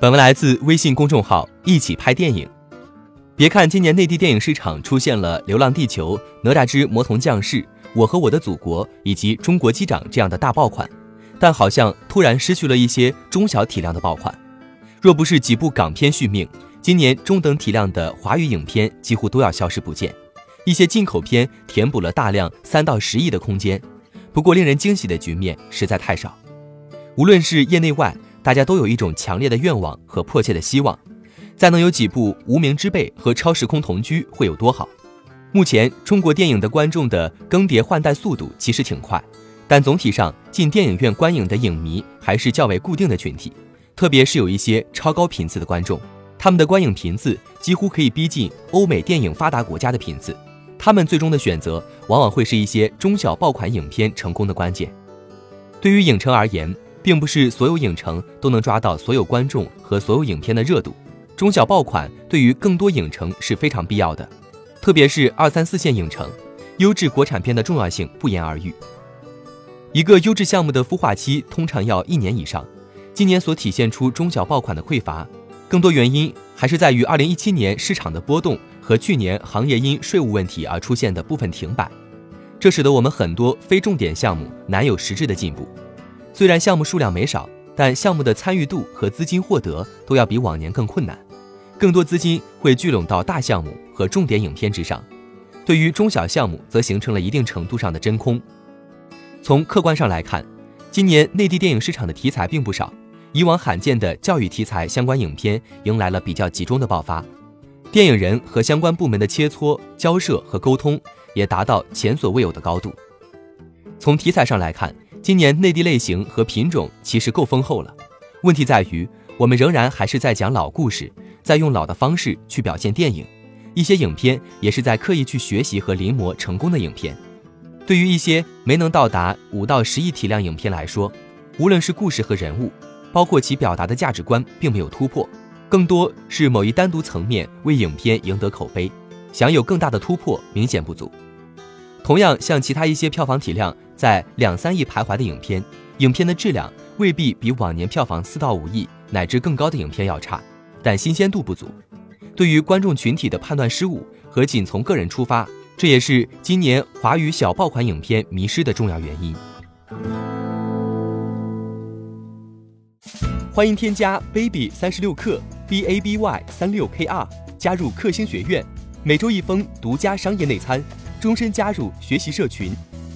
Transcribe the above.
本文来自微信公众号“一起拍电影”。别看今年内地电影市场出现了《流浪地球》《哪吒之魔童降世》《我和我的祖国》以及《中国机长》这样的大爆款，但好像突然失去了一些中小体量的爆款。若不是几部港片续命，今年中等体量的华语影片几乎都要消失不见。一些进口片填补了大量三到十亿的空间，不过令人惊喜的局面实在太少。无论是业内外。大家都有一种强烈的愿望和迫切的希望，再能有几部《无名之辈》和《超时空同居》会有多好？目前中国电影的观众的更迭换代速度其实挺快，但总体上进电影院观影的影迷还是较为固定的群体，特别是有一些超高频次的观众，他们的观影频次几乎可以逼近欧美电影发达国家的频次，他们最终的选择往往会是一些中小爆款影片成功的关键。对于影城而言。并不是所有影城都能抓到所有观众和所有影片的热度，中小爆款对于更多影城是非常必要的，特别是二三四线影城，优质国产片的重要性不言而喻。一个优质项目的孵化期通常要一年以上，今年所体现出中小爆款的匮乏，更多原因还是在于二零一七年市场的波动和去年行业因税务问题而出现的部分停摆，这使得我们很多非重点项目难有实质的进步。虽然项目数量没少，但项目的参与度和资金获得都要比往年更困难，更多资金会聚拢到大项目和重点影片之上，对于中小项目则形成了一定程度上的真空。从客观上来看，今年内地电影市场的题材并不少，以往罕见的教育题材相关影片迎来了比较集中的爆发，电影人和相关部门的切磋、交涉和沟通也达到前所未有的高度。从题材上来看，今年内地类型和品种其实够丰厚了，问题在于我们仍然还是在讲老故事，在用老的方式去表现电影，一些影片也是在刻意去学习和临摹成功的影片。对于一些没能到达五到十亿体量影片来说，无论是故事和人物，包括其表达的价值观，并没有突破，更多是某一单独层面为影片赢得口碑，想有更大的突破明显不足。同样，像其他一些票房体量在两三亿徘徊的影片，影片的质量未必比往年票房四到五亿乃至更高的影片要差，但新鲜度不足。对于观众群体的判断失误和仅从个人出发，这也是今年华语小爆款影片迷失的重要原因。欢迎添加 baby 三十六克 b a b y 三六 k r 加入克星学院，每周一封独家商业内参。终身加入学习社群，